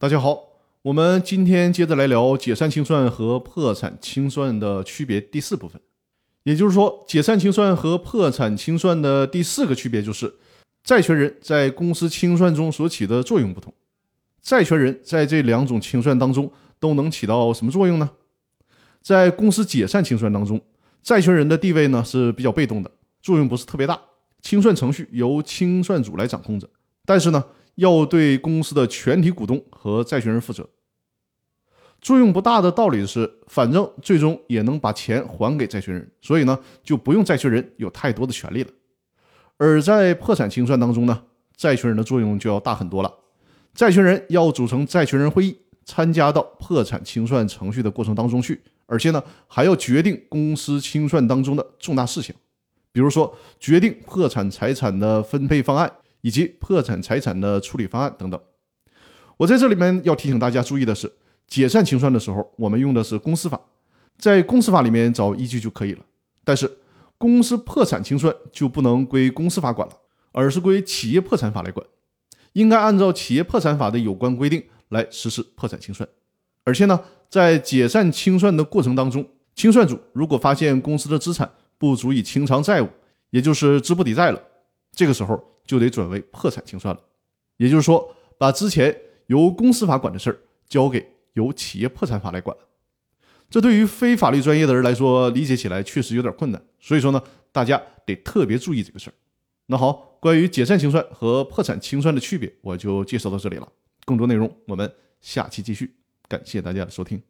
大家好，我们今天接着来聊解散清算和破产清算的区别第四部分。也就是说，解散清算和破产清算的第四个区别就是，债权人在公司清算中所起的作用不同。债权人在这两种清算当中都能起到什么作用呢？在公司解散清算当中，债权人的地位呢是比较被动的，作用不是特别大。清算程序由清算组来掌控着，但是呢。要对公司的全体股东和债权人负责，作用不大的道理是，反正最终也能把钱还给债权人，所以呢，就不用债权人有太多的权利了。而在破产清算当中呢，债权人的作用就要大很多了。债权人要组成债权人会议，参加到破产清算程序的过程当中去，而且呢，还要决定公司清算当中的重大事项，比如说决定破产财产的分配方案。以及破产财产的处理方案等等。我在这里面要提醒大家注意的是，解散清算的时候，我们用的是公司法，在公司法里面找依据就可以了。但是公司破产清算就不能归公司法管了，而是归企业破产法来管，应该按照企业破产法的有关规定来实施破产清算。而且呢，在解散清算的过程当中，清算组如果发现公司的资产不足以清偿债务，也就是资不抵债了，这个时候。就得转为破产清算了，也就是说，把之前由公司法管的事儿交给由企业破产法来管。这对于非法律专业的人来说，理解起来确实有点困难。所以说呢，大家得特别注意这个事儿。那好，关于解散清算和破产清算的区别，我就介绍到这里了。更多内容我们下期继续。感谢大家的收听。